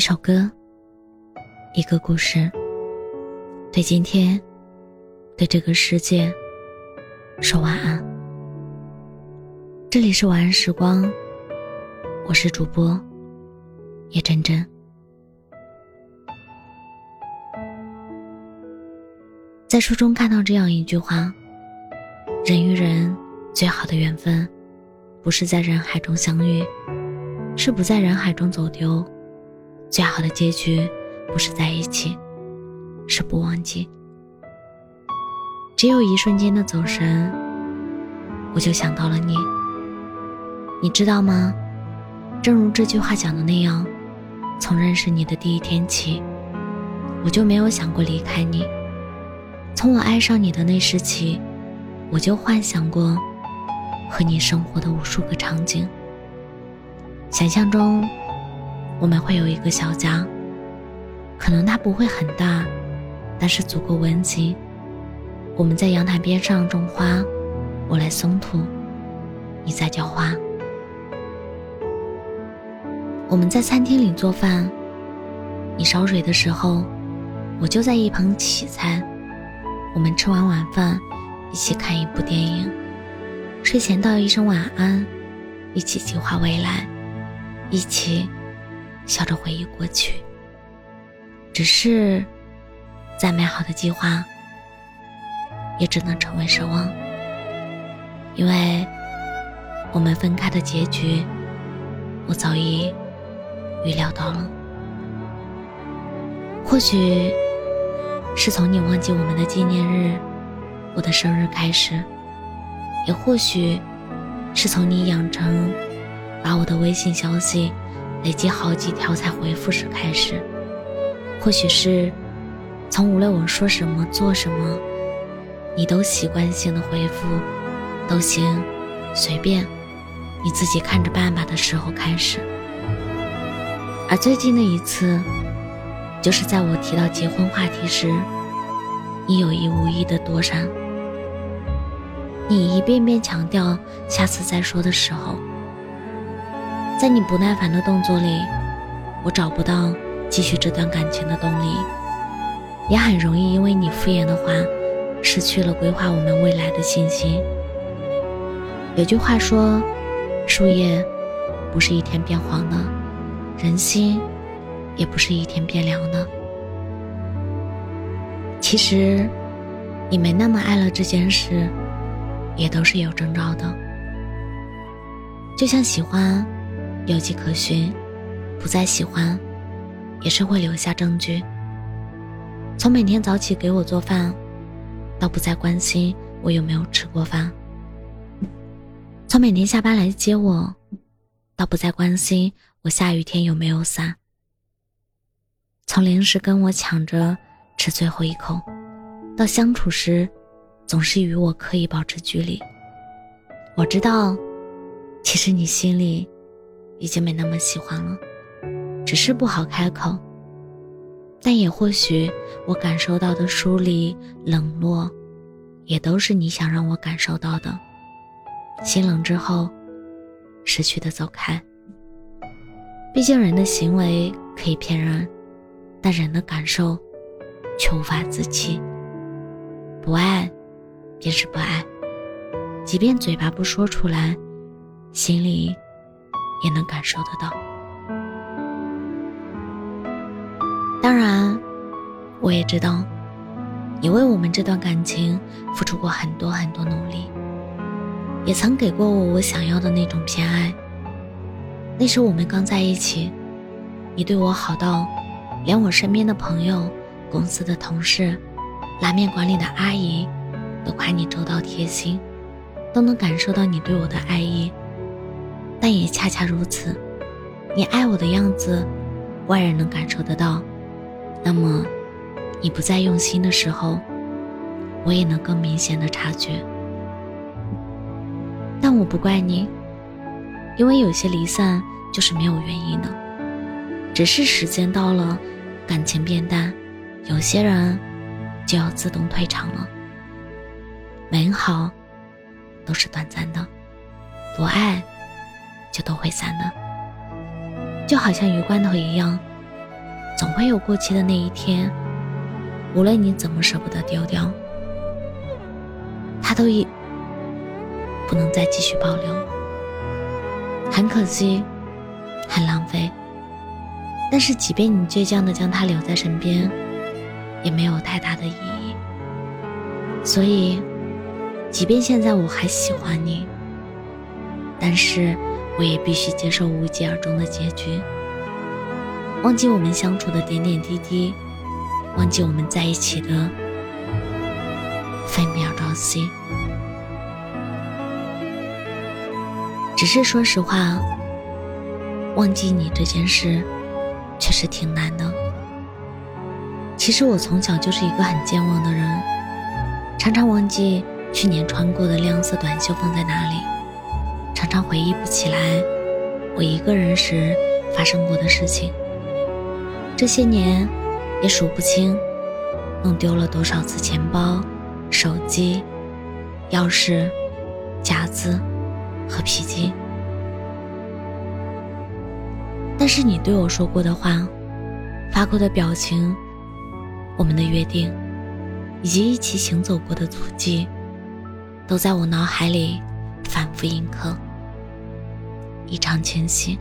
一首歌，一个故事，对今天，对这个世界，说晚安。这里是晚安时光，我是主播叶真真。在书中看到这样一句话：人与人最好的缘分，不是在人海中相遇，是不在人海中走丢；最好的结局，不是在一起，是不忘记。只有一瞬间的走神，我就想到了你。你知道吗？正如这句话讲的那样，从认识你的第一天起，我就没有想过离开你。从我爱上你的那时起，我就幻想过和你生活的无数个场景。想象中，我们会有一个小家，可能它不会很大，但是足够温馨。我们在阳台边上种花，我来松土，你在浇花。我们在餐厅里做饭，你烧水的时候，我就在一旁洗菜。我们吃完晚饭，一起看一部电影，睡前道一声晚安，一起计划未来，一起笑着回忆过去。只是，再美好的计划，也只能成为奢望，因为我们分开的结局，我早已预料到了。或许。是从你忘记我们的纪念日，我的生日开始，也或许是从你养成把我的微信消息累积好几条才回复时开始，或许是从无论我说什么做什么，你都习惯性的回复都行，随便，你自己看着办吧的时候开始，而最近的一次。就是在我提到结婚话题时，你有意无意的躲闪。你一遍遍强调下次再说的时候，在你不耐烦的动作里，我找不到继续这段感情的动力，也很容易因为你敷衍的话，失去了规划我们未来的信心。有句话说，树叶不是一天变黄的，人心。也不是一天变凉的。其实，你没那么爱了这件事，也都是有征兆的。就像喜欢，有迹可循；不再喜欢，也是会留下证据。从每天早起给我做饭，到不再关心我有没有吃过饭；从每天下班来接我，到不再关心我下雨天有没有伞。从零食跟我抢着吃最后一口，到相处时，总是与我刻意保持距离。我知道，其实你心里已经没那么喜欢了，只是不好开口。但也或许，我感受到的疏离、冷落，也都是你想让我感受到的。心冷之后，识趣的走开。毕竟人的行为可以骗人。但人的感受，却无法自欺。不爱，便是不爱，即便嘴巴不说出来，心里也能感受得到。当然，我也知道，你为我们这段感情付出过很多很多努力，也曾给过我我想要的那种偏爱。那时我们刚在一起，你对我好到。连我身边的朋友、公司的同事、拉面馆里的阿姨，都夸你周到贴心，都能感受到你对我的爱意。但也恰恰如此，你爱我的样子，外人能感受得到。那么，你不再用心的时候，我也能更明显的察觉。但我不怪你，因为有些离散就是没有原因的。只是时间到了，感情变淡，有些人就要自动退场了。美好都是短暂的，不爱就都会散的。就好像鱼罐头一样，总会有过期的那一天。无论你怎么舍不得丢掉，它都已不能再继续保留。很可惜，很浪费。但是，即便你倔强的将它留在身边，也没有太大的意义。所以，即便现在我还喜欢你，但是我也必须接受无疾而终的结局。忘记我们相处的点点滴滴，忘记我们在一起的分秒朝夕。只是说实话，忘记你这件事，确实挺难的。其实我从小就是一个很健忘的人，常常忘记去年穿过的亮色短袖放在哪里，常回忆不起来我一个人时发生过的事情。这些年，也数不清弄丢了多少次钱包、手机、钥匙、夹子和皮筋。但是你对我说过的话、发过的表情、我们的约定，以及一起行走过的足迹，都在我脑海里反复印刻，一场清晰。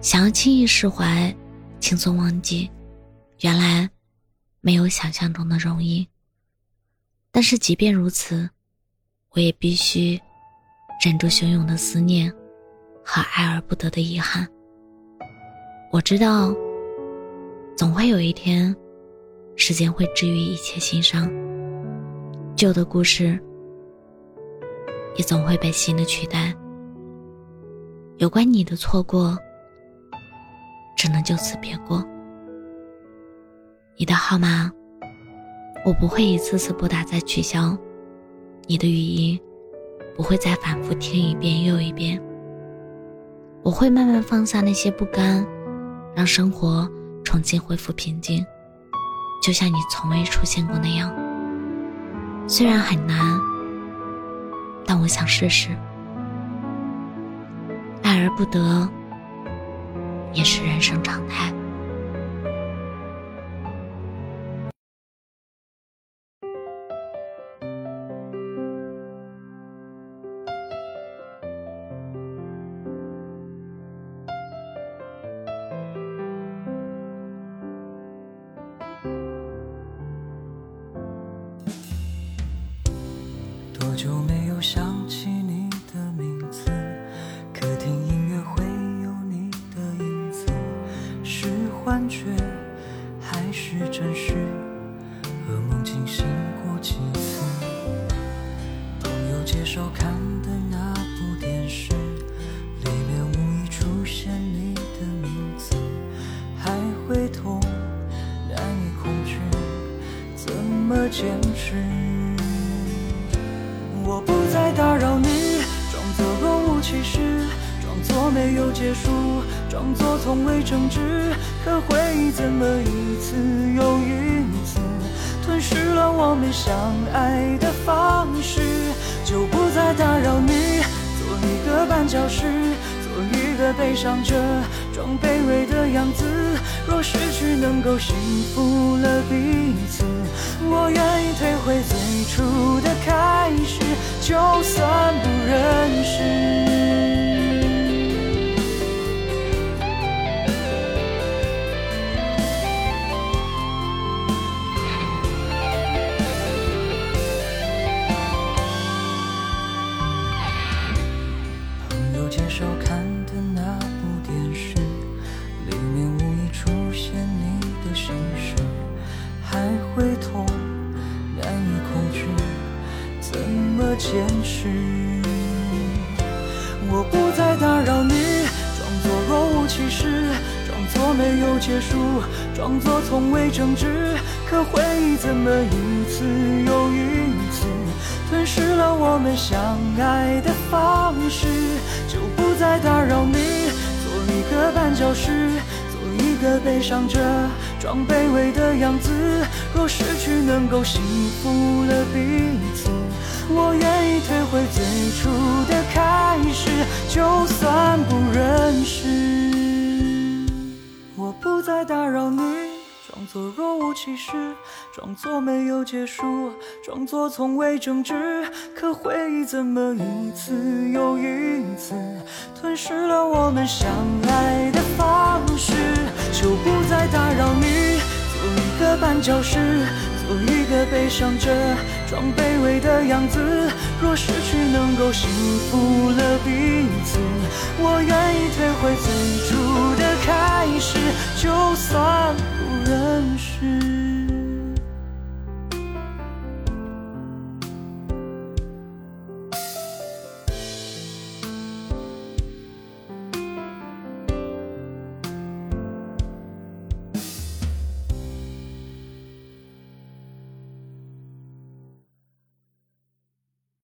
想要轻易释怀。轻松忘记，原来没有想象中的容易。但是即便如此，我也必须忍住汹涌的思念和爱而不得的遗憾。我知道，总会有一天，时间会治愈一切心伤，旧的故事也总会被新的取代。有关你的错过。只能就此别过。你的号码，我不会一次次拨打再取消；你的语音，不会再反复听一遍又一遍。我会慢慢放下那些不甘，让生活重新恢复平静，就像你从未出现过那样。虽然很难，但我想试试。爱而不得。也是人生常态。多久没有想起你束，装作从未争执，可回忆怎么一次又一次吞噬了我们相爱的方式？就不再打扰你，做一个绊脚石，做一个悲伤者，装卑微的样子。若失去能够幸福了彼此，我愿意退回最初的开始，就算不认识。接收看的那部电视里面无意出现你的心事还会痛难以控制怎么坚持？我不再打扰你装作若无其事装作没有结束装作从未争执可回忆怎么一次又一次？吞噬了我们相爱的方式？就不再打扰你，做一个绊脚石，做一个悲伤者，装卑微的样子。若失去能够幸福了彼此。我愿意退回最初的开始，就算不认识。我不再打扰你作若无其事，装作没有结束，装作从未争执。可回忆怎么一次又一次吞噬了我们相爱的方式？就不再打扰你，做一个绊脚石。做一个悲伤者，装卑微的样子。若失去能够幸福了彼此，我愿意退回最初的开始，就算认识。